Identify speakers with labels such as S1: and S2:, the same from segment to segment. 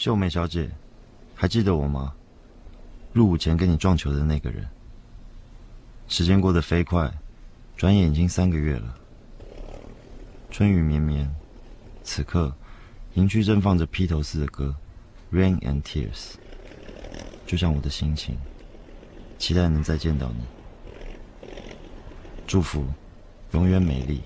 S1: 秀美小姐，还记得我吗？入伍前跟你撞球的那个人。时间过得飞快，转眼已经三个月了。春雨绵绵，此刻，营区正放着披头士的歌《Rain and Tears》，就像我的心情，期待能再见到你。祝福，永远美丽。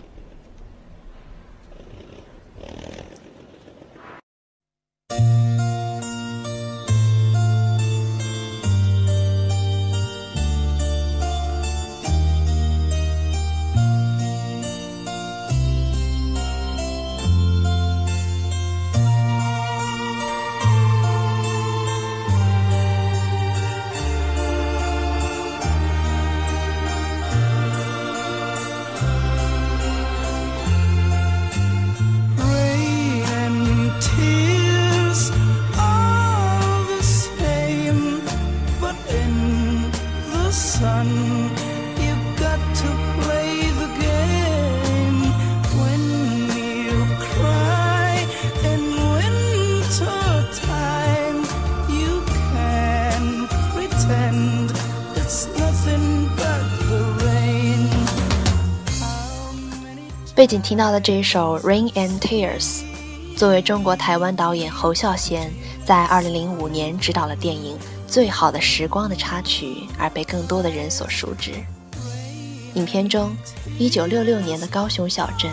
S2: 背景听到的这一首《Rain and Tears》，作为中国台湾导演侯孝贤在2005年执导了电影《最好的时光》的插曲，而被更多的人所熟知。影片中，1966年的高雄小镇，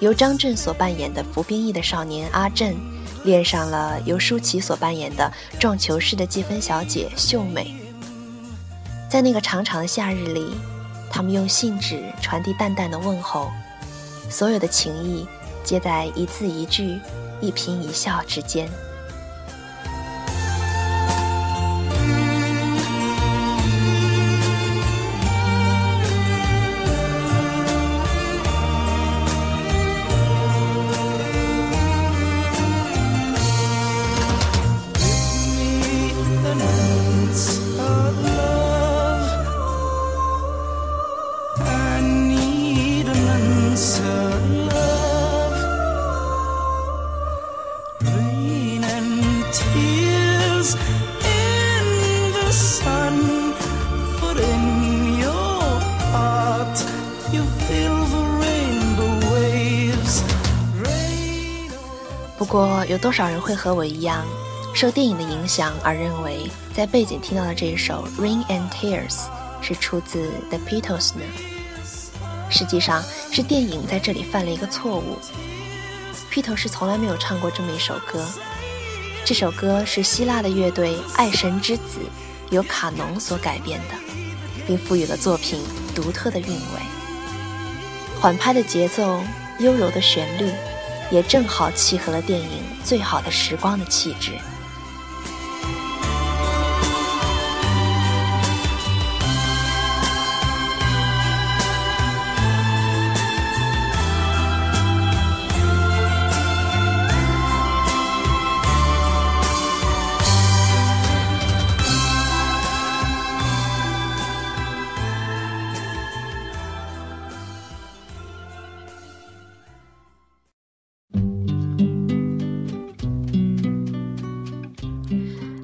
S2: 由张震所扮演的服兵役的少年阿震，恋上了由舒淇所扮演的撞球室的计分小姐秀美。在那个长长的夏日里，他们用信纸传递淡淡的问候。所有的情谊，皆在一字一句、一颦一笑之间。不过，有多少人会和我一样，受电影的影响而认为，在背景听到的这一首《Rain and Tears》是出自 The Beatles 呢？实际上，是电影在这里犯了一个错误。披头士从来没有唱过这么一首歌。这首歌是希腊的乐队爱神之子由卡农所改编的，并赋予了作品独特的韵味。缓拍的节奏，悠柔的旋律。也正好契合了电影《最好的时光》的气质。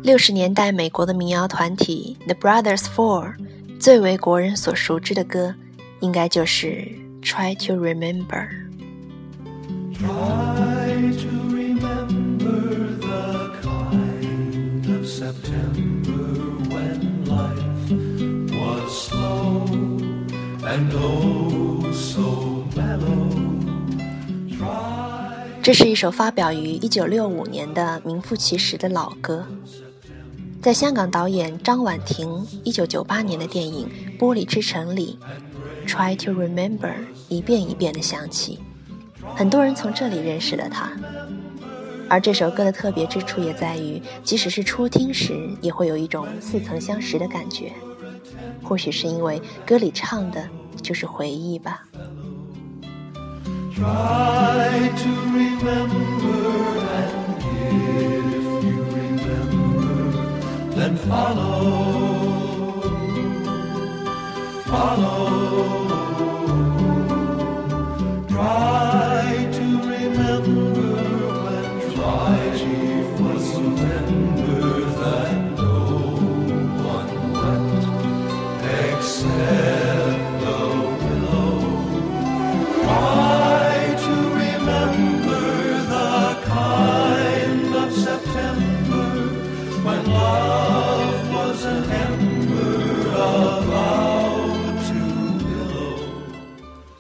S2: 六十年代美国的民谣团体 The Brothers Four 最为国人所熟知的歌，应该就是《Try to Remember》。这是一首发表于一九六五年的名副其实的老歌。在香港导演张婉婷1998年的电影《玻璃之城》里，《Try to Remember》一遍一遍地响起，很多人从这里认识了他。而这首歌的特别之处也在于，即使是初听时，也会有一种似曾相识的感觉。或许是因为歌里唱的就是回忆吧。Try to remember follow, follow.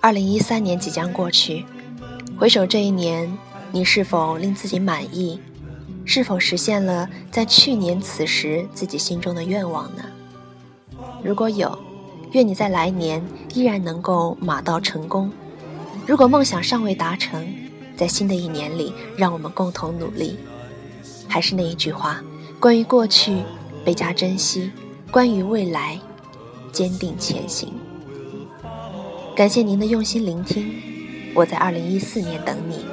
S2: 二零一三年即将过去，回首这一年，你是否令自己满意？是否实现了在去年此时自己心中的愿望呢？如果有，愿你在来年依然能够马到成功。如果梦想尚未达成，在新的一年里，让我们共同努力。还是那一句话，关于过去，倍加珍惜；关于未来，坚定前行。感谢您的用心聆听，我在二零一四年等你。